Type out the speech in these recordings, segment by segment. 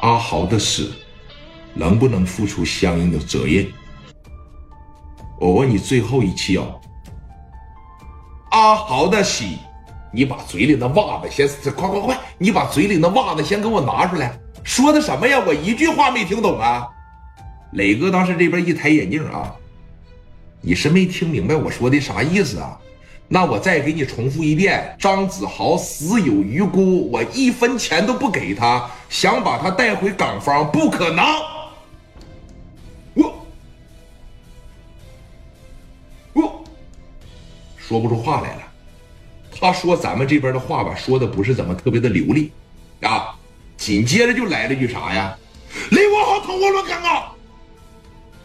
阿豪的死能不能付出相应的责任？我问你最后一期哦，阿豪的死，你把嘴里的袜子先快快快，你把嘴里的袜子先给我拿出来，说的什么呀？我一句话没听懂啊！磊哥当时这边一抬眼镜啊，你是没听明白我说的啥意思啊？那我再给你重复一遍：张子豪死有余辜，我一分钱都不给他，想把他带回港方，不可能。我我说不出话来了。他说咱们这边的话吧，说的不是怎么特别的流利啊。紧接着就来了句啥呀？你我好同我乱讲啊！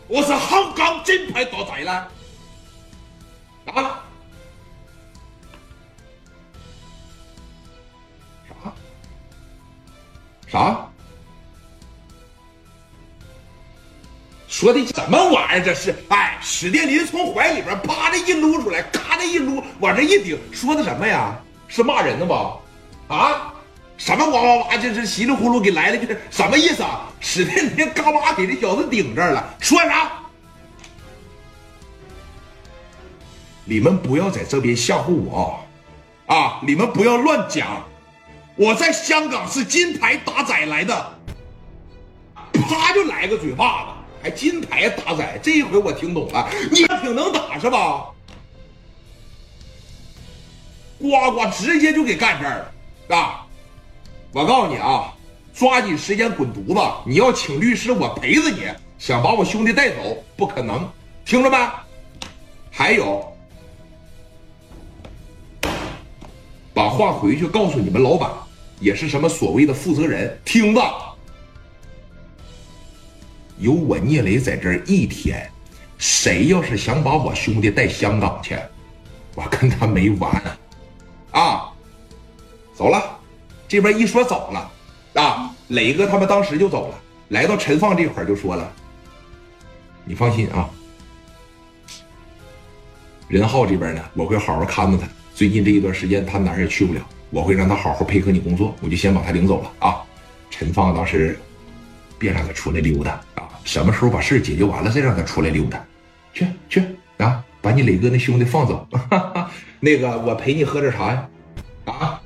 我是香港金牌大仔了啥？说的什么玩意儿？这是哎，史殿林从怀里边啪的一撸出来，咔的一撸，往这一顶，说的什么呀？是骂人的吧？啊？什么哇哇哇？这是稀里呼噜给来了句，什么意思啊？史殿林嘎巴给这小子顶这儿了，说啥？你们不要在这边吓唬我啊！你们不要乱讲。我在香港是金牌打仔来的，啪就来个嘴巴子，还金牌打仔，这一回我听懂了，你还挺能打是吧？呱呱直接就给干这儿了啊！我告诉你啊，抓紧时间滚犊子！你要请律师，我陪着你。想把我兄弟带走，不可能，听着没？还有，把话回去告诉你们老板。也是什么所谓的负责人？听着，有我聂磊在这一天，谁要是想把我兄弟带香港去，我跟他没完啊！走了，这边一说走了啊，磊哥他们当时就走了，来到陈放这块就说了：“你放心啊，任浩这边呢，我会好好看着他。最近这一段时间，他哪儿也去不了。”我会让他好好配合你工作，我就先把他领走了啊！陈放当时别让他出来溜达啊！什么时候把事解决完了再让他出来溜达？去去啊！把你磊哥那兄弟放走，那个我陪你喝点茶呀！啊！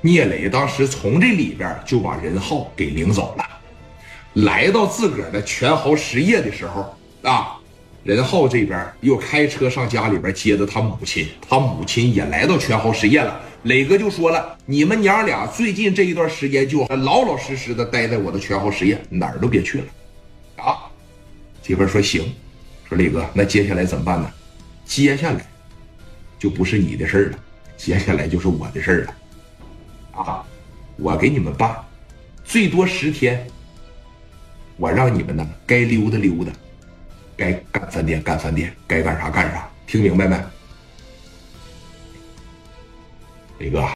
聂磊当时从这里边就把任浩给领走了，来到自个儿的全豪实业的时候啊。任浩这边又开车上家里边接的他母亲，他母亲也来到全豪实业了。磊哥就说了：“你们娘俩最近这一段时间就老老实实的待在我的全豪实业，哪儿都别去了。”啊，这边说行，说磊哥，那接下来怎么办呢？接下来就不是你的事了，接下来就是我的事了。啊，我给你们办，最多十天，我让你们呢该溜达溜达。该干饭店干饭店，该干啥干啥，听明白没，李哥？